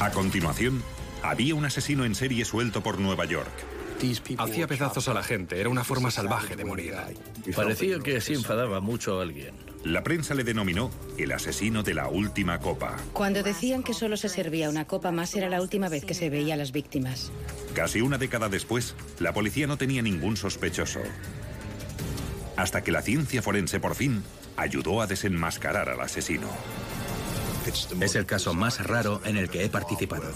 A continuación, había un asesino en serie suelto por Nueva York. Hacía pedazos a la gente, era una forma salvaje de morir. Parecía que se enfadaba mucho a alguien. La prensa le denominó el asesino de la última copa. Cuando decían que solo se servía una copa más era la última vez que se veía a las víctimas. Casi una década después, la policía no tenía ningún sospechoso. Hasta que la ciencia forense por fin ayudó a desenmascarar al asesino. Es el caso más raro en el que he participado.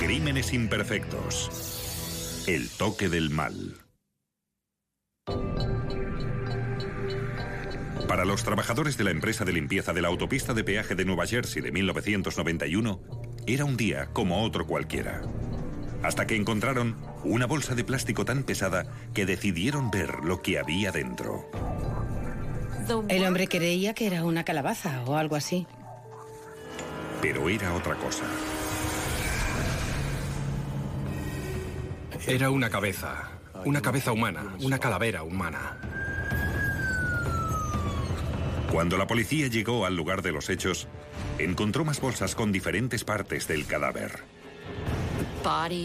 Crímenes imperfectos. El toque del mal. Los trabajadores de la empresa de limpieza de la autopista de peaje de Nueva Jersey de 1991, era un día como otro cualquiera. Hasta que encontraron una bolsa de plástico tan pesada que decidieron ver lo que había dentro. El hombre creía que era una calabaza o algo así. Pero era otra cosa. Era una cabeza, una cabeza humana, una calavera humana. Cuando la policía llegó al lugar de los hechos, encontró más bolsas con diferentes partes del cadáver.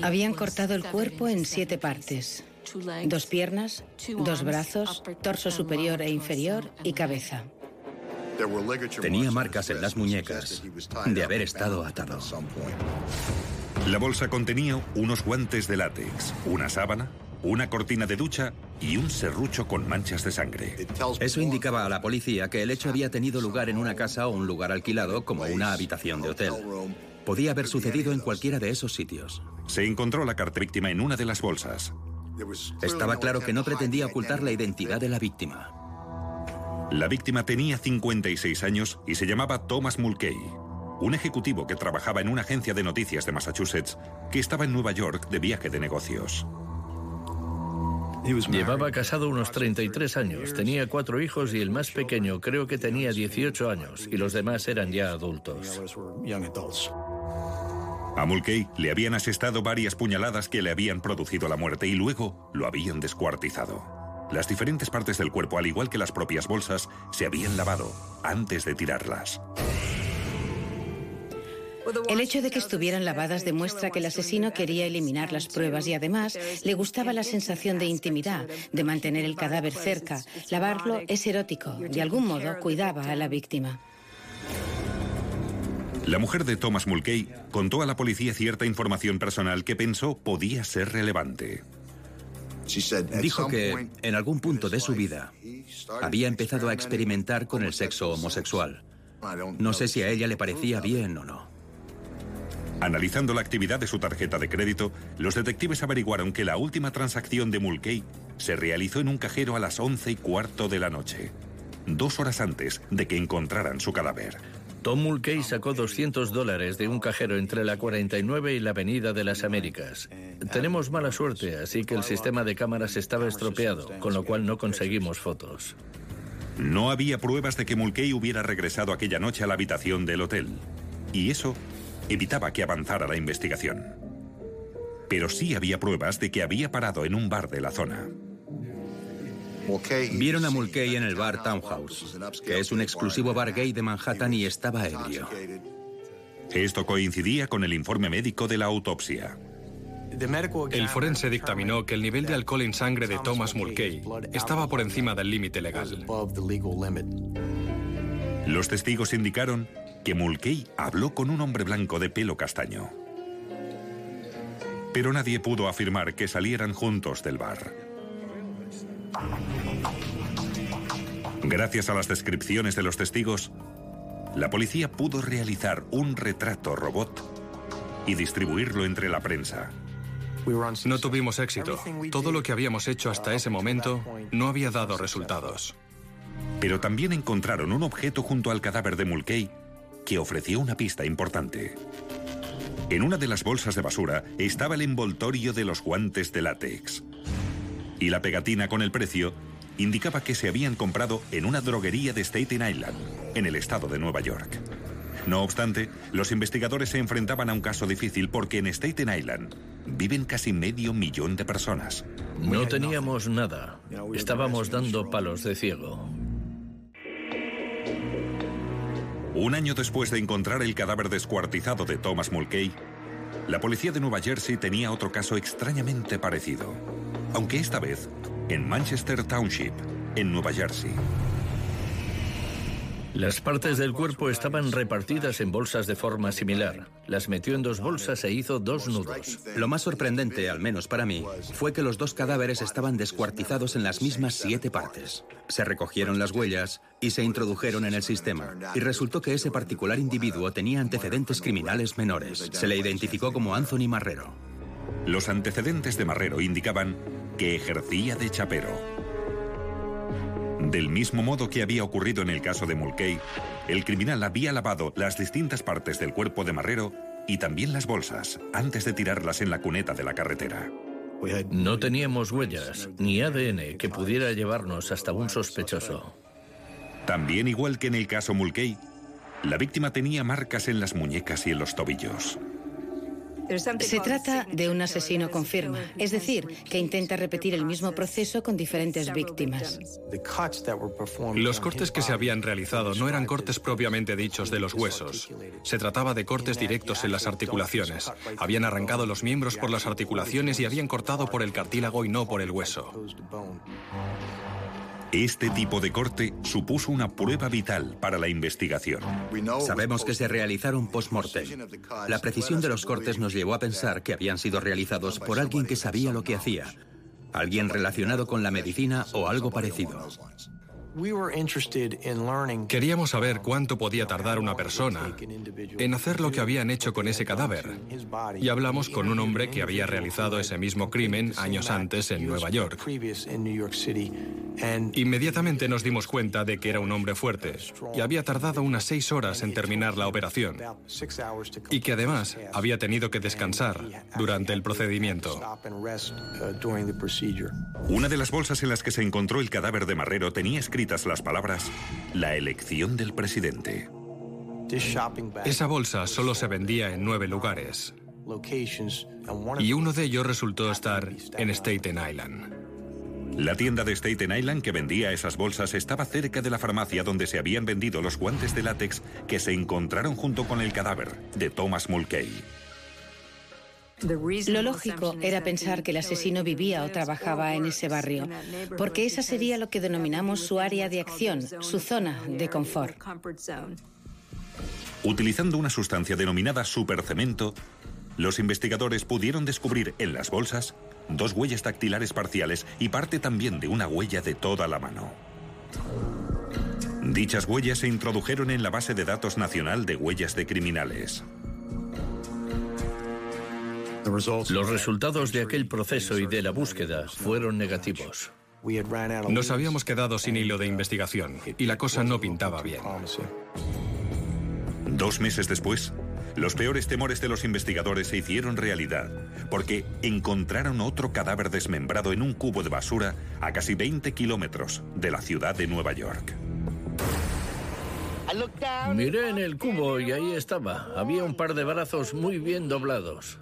Habían cortado el cuerpo en siete partes. Dos piernas, dos brazos, torso superior e inferior y cabeza. Tenía marcas en las muñecas de haber estado atado. La bolsa contenía unos guantes de látex, una sábana, una cortina de ducha y un serrucho con manchas de sangre. Eso indicaba a la policía que el hecho había tenido lugar en una casa o un lugar alquilado como una habitación de hotel. Podía haber sucedido en cualquiera de esos sitios. Se encontró la carta víctima en una de las bolsas. Estaba claro que no pretendía ocultar la identidad de la víctima. La víctima tenía 56 años y se llamaba Thomas Mulcahy, un ejecutivo que trabajaba en una agencia de noticias de Massachusetts que estaba en Nueva York de viaje de negocios. Llevaba casado unos 33 años, tenía cuatro hijos y el más pequeño creo que tenía 18 años y los demás eran ya adultos. A Mulcahy le habían asestado varias puñaladas que le habían producido la muerte y luego lo habían descuartizado. Las diferentes partes del cuerpo, al igual que las propias bolsas, se habían lavado antes de tirarlas. El hecho de que estuvieran lavadas demuestra que el asesino quería eliminar las pruebas y además le gustaba la sensación de intimidad, de mantener el cadáver cerca. Lavarlo es erótico. De algún modo cuidaba a la víctima. La mujer de Thomas Mulcahy contó a la policía cierta información personal que pensó podía ser relevante. Dijo que en algún punto de su vida había empezado a experimentar con el sexo homosexual. No sé si a ella le parecía bien o no. Analizando la actividad de su tarjeta de crédito, los detectives averiguaron que la última transacción de Mulcahy se realizó en un cajero a las 11 y cuarto de la noche, dos horas antes de que encontraran su cadáver. Tom Mulcahy sacó 200 dólares de un cajero entre la 49 y la Avenida de las Américas. Tenemos mala suerte, así que el sistema de cámaras estaba estropeado, con lo cual no conseguimos fotos. No había pruebas de que Mulcahy hubiera regresado aquella noche a la habitación del hotel. Y eso evitaba que avanzara la investigación. Pero sí había pruebas de que había parado en un bar de la zona. Vieron a Mulcahy en el bar Townhouse, que es un exclusivo bar gay de Manhattan y estaba ebrio. Esto coincidía con el informe médico de la autopsia. El forense dictaminó que el nivel de alcohol en sangre de Thomas Mulcahy estaba por encima del límite legal. Los testigos indicaron que Mulcahy habló con un hombre blanco de pelo castaño. Pero nadie pudo afirmar que salieran juntos del bar. Gracias a las descripciones de los testigos, la policía pudo realizar un retrato robot y distribuirlo entre la prensa. No tuvimos éxito. Todo lo que habíamos hecho hasta ese momento no había dado resultados. Pero también encontraron un objeto junto al cadáver de Mulcahy que ofreció una pista importante. En una de las bolsas de basura estaba el envoltorio de los guantes de látex. Y la pegatina con el precio indicaba que se habían comprado en una droguería de Staten Island, en el estado de Nueva York. No obstante, los investigadores se enfrentaban a un caso difícil porque en Staten Island viven casi medio millón de personas. No teníamos nada. Estábamos dando palos de ciego. Un año después de encontrar el cadáver descuartizado de Thomas Mulcahy, la policía de Nueva Jersey tenía otro caso extrañamente parecido, aunque esta vez en Manchester Township, en Nueva Jersey. Las partes del cuerpo estaban repartidas en bolsas de forma similar. Las metió en dos bolsas e hizo dos nudos. Lo más sorprendente, al menos para mí, fue que los dos cadáveres estaban descuartizados en las mismas siete partes. Se recogieron las huellas y se introdujeron en el sistema. Y resultó que ese particular individuo tenía antecedentes criminales menores. Se le identificó como Anthony Marrero. Los antecedentes de Marrero indicaban que ejercía de chapero. Del mismo modo que había ocurrido en el caso de Mulcahy, el criminal había lavado las distintas partes del cuerpo de Marrero y también las bolsas antes de tirarlas en la cuneta de la carretera. No teníamos huellas ni ADN que pudiera llevarnos hasta un sospechoso. También igual que en el caso Mulcahy, la víctima tenía marcas en las muñecas y en los tobillos. Se trata de un asesino con firma, es decir, que intenta repetir el mismo proceso con diferentes víctimas. Los cortes que se habían realizado no eran cortes propiamente dichos de los huesos. Se trataba de cortes directos en las articulaciones. Habían arrancado los miembros por las articulaciones y habían cortado por el cartílago y no por el hueso. Este tipo de corte supuso una prueba vital para la investigación. Sabemos que se realizaron post-mortem. La precisión de los cortes nos llevó a pensar que habían sido realizados por alguien que sabía lo que hacía, alguien relacionado con la medicina o algo parecido. Queríamos saber cuánto podía tardar una persona en hacer lo que habían hecho con ese cadáver. Y hablamos con un hombre que había realizado ese mismo crimen años antes en Nueva York. Inmediatamente nos dimos cuenta de que era un hombre fuerte y había tardado unas seis horas en terminar la operación. Y que además había tenido que descansar durante el procedimiento. Una de las bolsas en las que se encontró el cadáver de Marrero tenía escrito las palabras La elección del presidente. Esa bolsa solo se vendía en nueve lugares. Y uno de ellos resultó estar en Staten Island. La tienda de Staten Island que vendía esas bolsas estaba cerca de la farmacia donde se habían vendido los guantes de látex que se encontraron junto con el cadáver de Thomas Mulcahy. Lo lógico era pensar que el asesino vivía o trabajaba en ese barrio, porque esa sería lo que denominamos su área de acción, su zona de confort. Utilizando una sustancia denominada supercemento, los investigadores pudieron descubrir en las bolsas dos huellas dactilares parciales y parte también de una huella de toda la mano. Dichas huellas se introdujeron en la base de datos nacional de huellas de criminales. Los resultados de aquel proceso y de la búsqueda fueron negativos. Nos habíamos quedado sin hilo de investigación y la cosa no pintaba bien. Dos meses después, los peores temores de los investigadores se hicieron realidad, porque encontraron otro cadáver desmembrado en un cubo de basura a casi 20 kilómetros de la ciudad de Nueva York. Miré en el cubo y ahí estaba. Había un par de brazos muy bien doblados.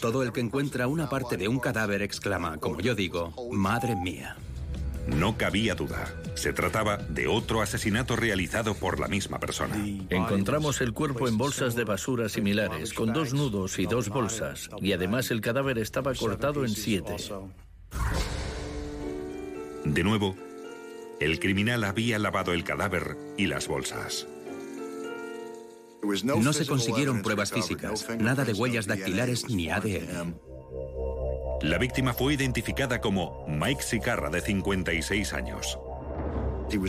Todo el que encuentra una parte de un cadáver exclama, como yo digo, madre mía. No cabía duda. Se trataba de otro asesinato realizado por la misma persona. Encontramos el cuerpo en bolsas de basura similares, con dos nudos y dos bolsas, y además el cadáver estaba cortado en siete. De nuevo, el criminal había lavado el cadáver y las bolsas. No se consiguieron pruebas físicas, nada de huellas dactilares ni ADN. La víctima fue identificada como Mike Sicarra, de 56 años.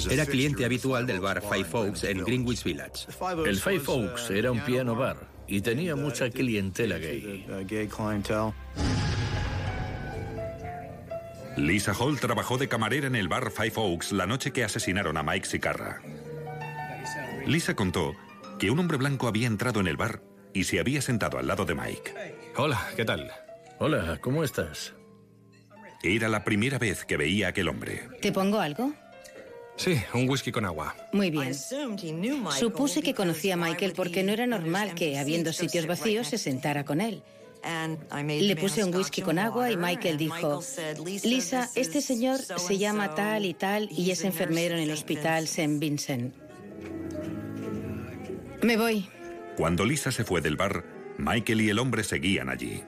Era cliente habitual del bar Five Oaks en Greenwich Village. El Five Oaks era un piano bar y tenía mucha clientela gay. Lisa Hall trabajó de camarera en el bar Five Oaks la noche que asesinaron a Mike Sicarra. Lisa contó que un hombre blanco había entrado en el bar y se había sentado al lado de Mike. Hola, ¿qué tal? Hola, ¿cómo estás? Era la primera vez que veía a aquel hombre. ¿Te pongo algo? Sí, un whisky con agua. Muy bien. Supuse que conocía a Michael porque no era normal que, habiendo sitios vacíos, se sentara con él. Le puse un whisky con agua y Michael dijo, Lisa, este señor se llama tal y tal y es enfermero en el hospital St. Vincent. Me voy. Cuando Lisa se fue del bar, Michael y el hombre seguían allí.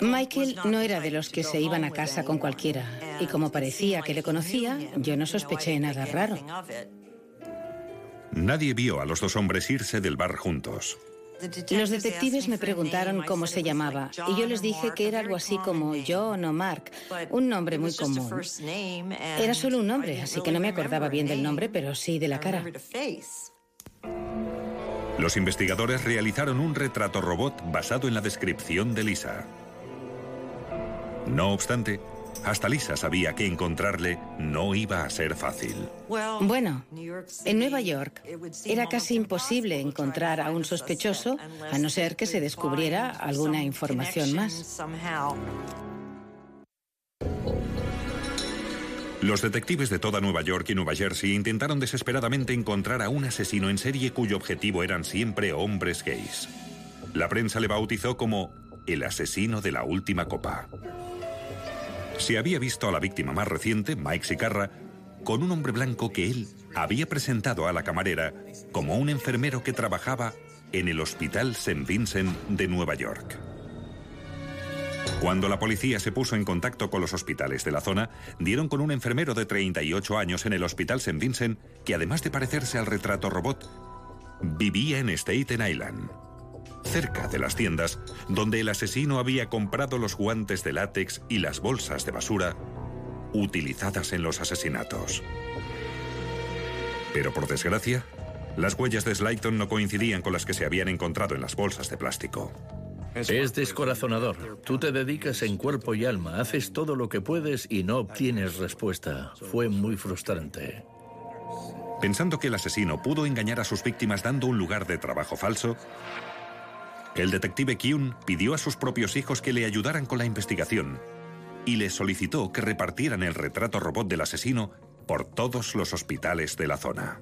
Michael no era de los que se iban a casa con cualquiera, y como parecía que le conocía, yo no sospeché nada raro. Nadie vio a los dos hombres irse del bar juntos. Los detectives me preguntaron cómo se llamaba y yo les dije que era algo así como John o Mark, un nombre muy común. Era solo un nombre, así que no me acordaba bien del nombre, pero sí de la cara. Los investigadores realizaron un retrato robot basado en la descripción de Lisa. No obstante, hasta Lisa sabía que encontrarle no iba a ser fácil. Bueno, en Nueva York era casi imposible encontrar a un sospechoso a no ser que se descubriera alguna información más. Los detectives de toda Nueva York y Nueva Jersey intentaron desesperadamente encontrar a un asesino en serie cuyo objetivo eran siempre hombres gays. La prensa le bautizó como el asesino de la última copa. Se había visto a la víctima más reciente, Mike Sicarra, con un hombre blanco que él había presentado a la camarera como un enfermero que trabajaba en el Hospital St. Vincent de Nueva York. Cuando la policía se puso en contacto con los hospitales de la zona, dieron con un enfermero de 38 años en el Hospital St. Vincent que además de parecerse al retrato robot, vivía en Staten Island, cerca de las tiendas donde el asesino había comprado los guantes de látex y las bolsas de basura utilizadas en los asesinatos. Pero por desgracia, las huellas de Slayton no coincidían con las que se habían encontrado en las bolsas de plástico. Es descorazonador. Tú te dedicas en cuerpo y alma, haces todo lo que puedes y no obtienes respuesta. Fue muy frustrante. Pensando que el asesino pudo engañar a sus víctimas dando un lugar de trabajo falso, el detective Kyun pidió a sus propios hijos que le ayudaran con la investigación y les solicitó que repartieran el retrato robot del asesino por todos los hospitales de la zona.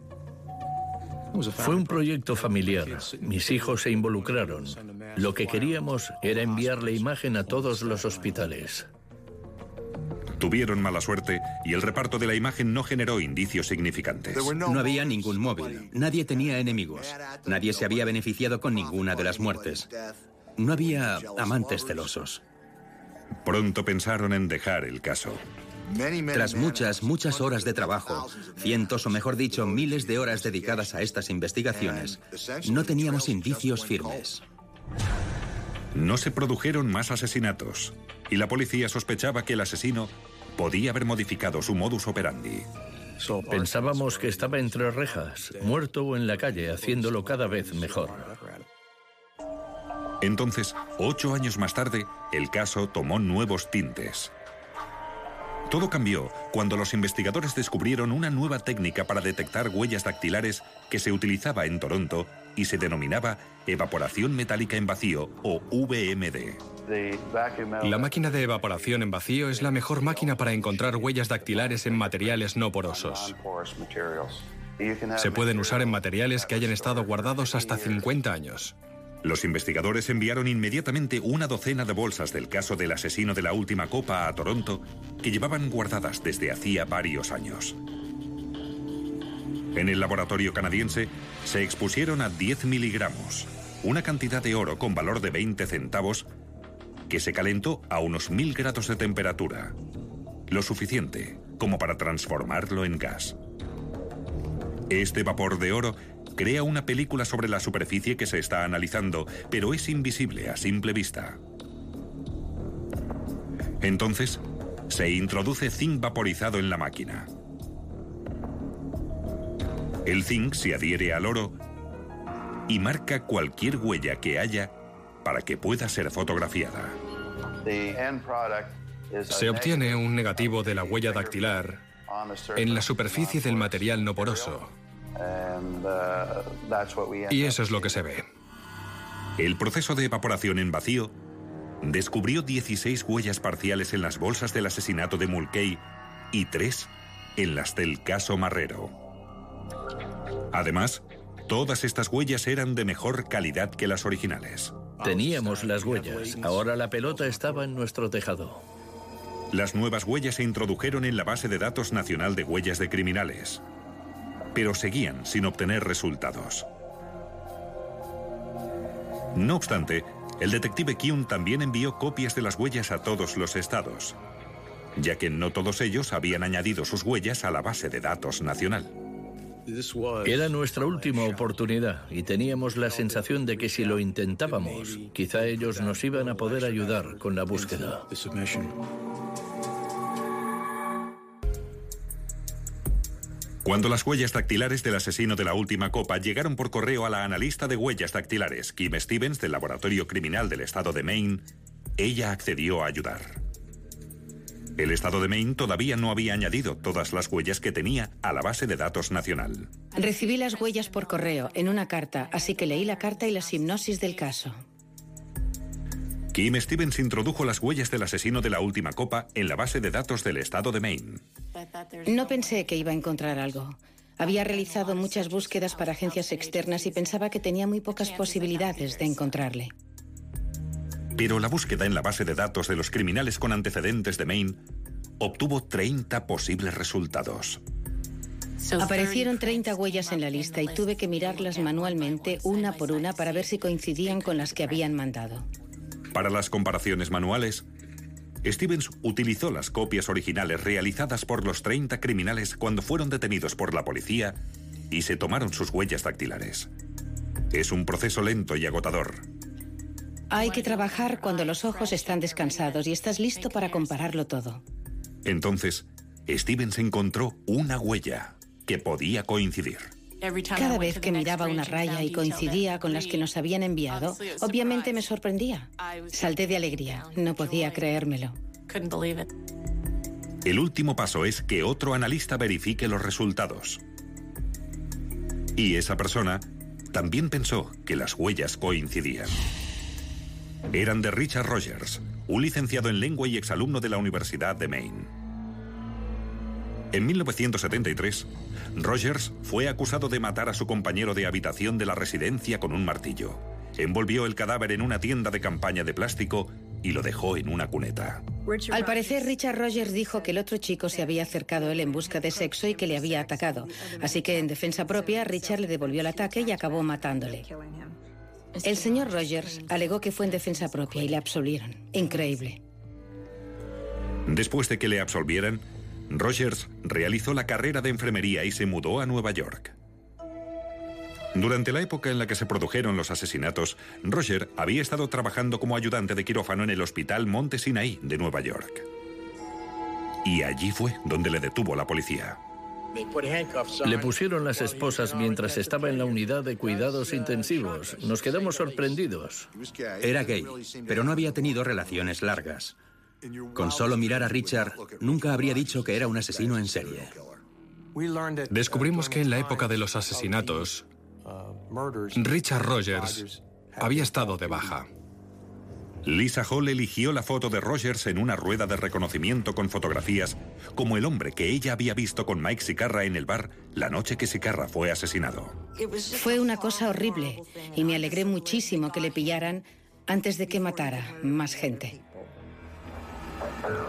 Fue un proyecto familiar. Mis hijos se involucraron. Lo que queríamos era enviar la imagen a todos los hospitales. Tuvieron mala suerte y el reparto de la imagen no generó indicios significantes. No había ningún móvil, nadie tenía enemigos, nadie se había beneficiado con ninguna de las muertes. No había amantes celosos. Pronto pensaron en dejar el caso. Tras muchas, muchas horas de trabajo, cientos o mejor dicho, miles de horas dedicadas a estas investigaciones, no teníamos indicios firmes. No se produjeron más asesinatos y la policía sospechaba que el asesino podía haber modificado su modus operandi. Pensábamos que estaba entre rejas, muerto o en la calle, haciéndolo cada vez mejor. Entonces, ocho años más tarde, el caso tomó nuevos tintes. Todo cambió cuando los investigadores descubrieron una nueva técnica para detectar huellas dactilares que se utilizaba en Toronto y se denominaba evaporación metálica en vacío o VMD. La máquina de evaporación en vacío es la mejor máquina para encontrar huellas dactilares en materiales no porosos. Se pueden usar en materiales que hayan estado guardados hasta 50 años. Los investigadores enviaron inmediatamente una docena de bolsas del caso del asesino de la última copa a Toronto que llevaban guardadas desde hacía varios años. En el laboratorio canadiense se expusieron a 10 miligramos, una cantidad de oro con valor de 20 centavos que se calentó a unos 1000 grados de temperatura, lo suficiente como para transformarlo en gas. Este vapor de oro crea una película sobre la superficie que se está analizando, pero es invisible a simple vista. Entonces, se introduce zinc vaporizado en la máquina. El zinc se adhiere al oro y marca cualquier huella que haya para que pueda ser fotografiada. Se obtiene un negativo de la huella dactilar en la superficie del material no poroso. Y eso es lo que se ve. El proceso de evaporación en vacío descubrió 16 huellas parciales en las bolsas del asesinato de Mulcahy y 3 en las del caso Marrero. Además, todas estas huellas eran de mejor calidad que las originales. Teníamos las huellas, ahora la pelota estaba en nuestro tejado. Las nuevas huellas se introdujeron en la base de datos nacional de huellas de criminales, pero seguían sin obtener resultados. No obstante, el detective Kuhn también envió copias de las huellas a todos los estados, ya que no todos ellos habían añadido sus huellas a la base de datos nacional. Era nuestra última oportunidad y teníamos la sensación de que si lo intentábamos, quizá ellos nos iban a poder ayudar con la búsqueda. Cuando las huellas dactilares del asesino de la última copa llegaron por correo a la analista de huellas dactilares, Kim Stevens, del Laboratorio Criminal del Estado de Maine, ella accedió a ayudar. El Estado de Maine todavía no había añadido todas las huellas que tenía a la base de datos nacional. Recibí las huellas por correo, en una carta, así que leí la carta y la hipnosis del caso. Kim Stevens introdujo las huellas del asesino de la última copa en la base de datos del estado de Maine. No pensé que iba a encontrar algo. Había realizado muchas búsquedas para agencias externas y pensaba que tenía muy pocas posibilidades de encontrarle. Pero la búsqueda en la base de datos de los criminales con antecedentes de Maine obtuvo 30 posibles resultados. Aparecieron 30 huellas en la lista y tuve que mirarlas manualmente una por una para ver si coincidían con las que habían mandado. Para las comparaciones manuales, Stevens utilizó las copias originales realizadas por los 30 criminales cuando fueron detenidos por la policía y se tomaron sus huellas dactilares. Es un proceso lento y agotador. Hay que trabajar cuando los ojos están descansados y estás listo para compararlo todo. Entonces, Stevens encontró una huella que podía coincidir. Cada vez que miraba una raya y coincidía con las que nos habían enviado, obviamente me sorprendía. Salté de alegría, no podía creérmelo. El último paso es que otro analista verifique los resultados. Y esa persona también pensó que las huellas coincidían. Eran de Richard Rogers, un licenciado en lengua y exalumno de la Universidad de Maine. En 1973, Rogers fue acusado de matar a su compañero de habitación de la residencia con un martillo. Envolvió el cadáver en una tienda de campaña de plástico y lo dejó en una cuneta. Al parecer, Richard Rogers dijo que el otro chico se había acercado a él en busca de sexo y que le había atacado. Así que, en defensa propia, Richard le devolvió el ataque y acabó matándole. El señor Rogers alegó que fue en defensa propia y le absolvieron. Increíble. Después de que le absolvieran, Rogers realizó la carrera de enfermería y se mudó a Nueva York. Durante la época en la que se produjeron los asesinatos, Roger había estado trabajando como ayudante de quirófano en el Hospital Monte Sinai de Nueva York. Y allí fue donde le detuvo la policía. Le pusieron las esposas mientras estaba en la unidad de cuidados intensivos. Nos quedamos sorprendidos. Era gay, pero no había tenido relaciones largas. Con solo mirar a Richard, nunca habría dicho que era un asesino en serie. Descubrimos que en la época de los asesinatos, Richard Rogers había estado de baja. Lisa Hall eligió la foto de Rogers en una rueda de reconocimiento con fotografías como el hombre que ella había visto con Mike Sicarra en el bar la noche que Sicarra fue asesinado. Fue una cosa horrible y me alegré muchísimo que le pillaran antes de que matara más gente.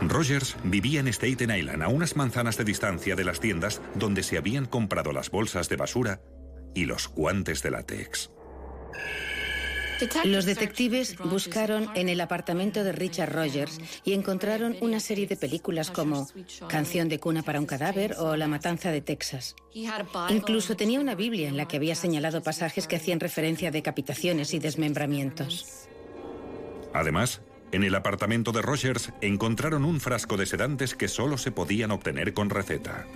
Rogers vivía en Staten Island, a unas manzanas de distancia de las tiendas donde se habían comprado las bolsas de basura y los guantes de látex. Los detectives buscaron en el apartamento de Richard Rogers y encontraron una serie de películas como Canción de cuna para un cadáver o La matanza de Texas. Incluso tenía una Biblia en la que había señalado pasajes que hacían referencia a decapitaciones y desmembramientos. Además, en el apartamento de Rogers encontraron un frasco de sedantes que solo se podían obtener con receta.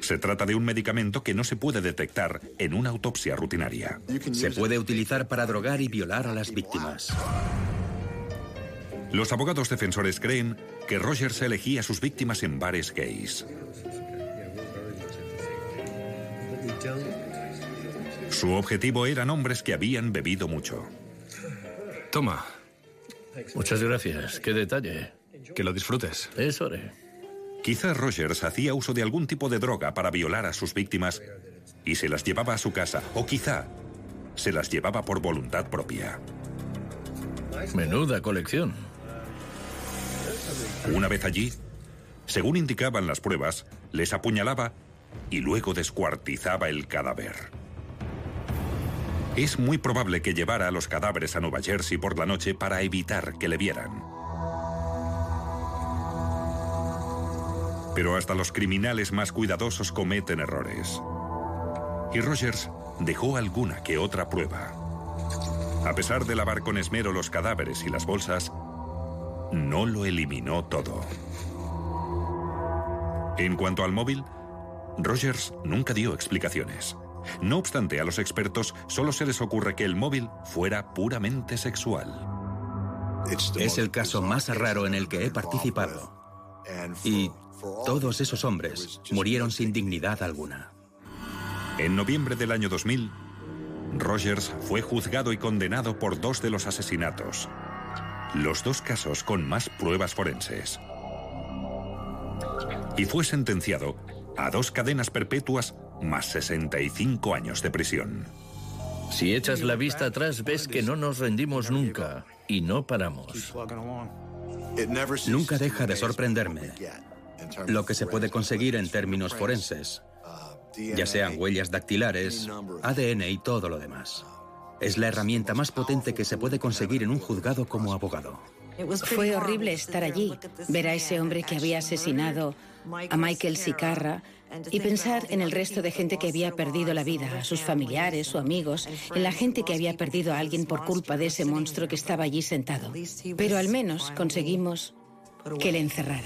Se trata de un medicamento que no se puede detectar en una autopsia rutinaria. Se puede utilizar para drogar y violar a las víctimas. Los abogados defensores creen que Rogers elegía a sus víctimas en bares gays. Su objetivo eran hombres que habían bebido mucho. Toma. Muchas gracias. Qué detalle. Que lo disfrutes. Es hora. Quizá Rogers hacía uso de algún tipo de droga para violar a sus víctimas y se las llevaba a su casa, o quizá se las llevaba por voluntad propia. Menuda colección. Una vez allí, según indicaban las pruebas, les apuñalaba y luego descuartizaba el cadáver. Es muy probable que llevara a los cadáveres a Nueva Jersey por la noche para evitar que le vieran. Pero hasta los criminales más cuidadosos cometen errores. Y Rogers dejó alguna que otra prueba. A pesar de lavar con esmero los cadáveres y las bolsas, no lo eliminó todo. En cuanto al móvil, Rogers nunca dio explicaciones. No obstante, a los expertos solo se les ocurre que el móvil fuera puramente sexual. Es el caso más raro en el que he participado. Y todos esos hombres murieron sin dignidad alguna. En noviembre del año 2000, Rogers fue juzgado y condenado por dos de los asesinatos. Los dos casos con más pruebas forenses. Y fue sentenciado a dos cadenas perpetuas más 65 años de prisión. Si echas la vista atrás ves que no nos rendimos nunca y no paramos. Nunca deja de sorprenderme lo que se puede conseguir en términos forenses, ya sean huellas dactilares, ADN y todo lo demás. Es la herramienta más potente que se puede conseguir en un juzgado como abogado. Fue horrible estar allí, ver a ese hombre que había asesinado a Michael Sicarra y pensar en el resto de gente que había perdido la vida, a sus familiares o amigos, en la gente que había perdido a alguien por culpa de ese monstruo que estaba allí sentado. Pero al menos conseguimos que le encerraran.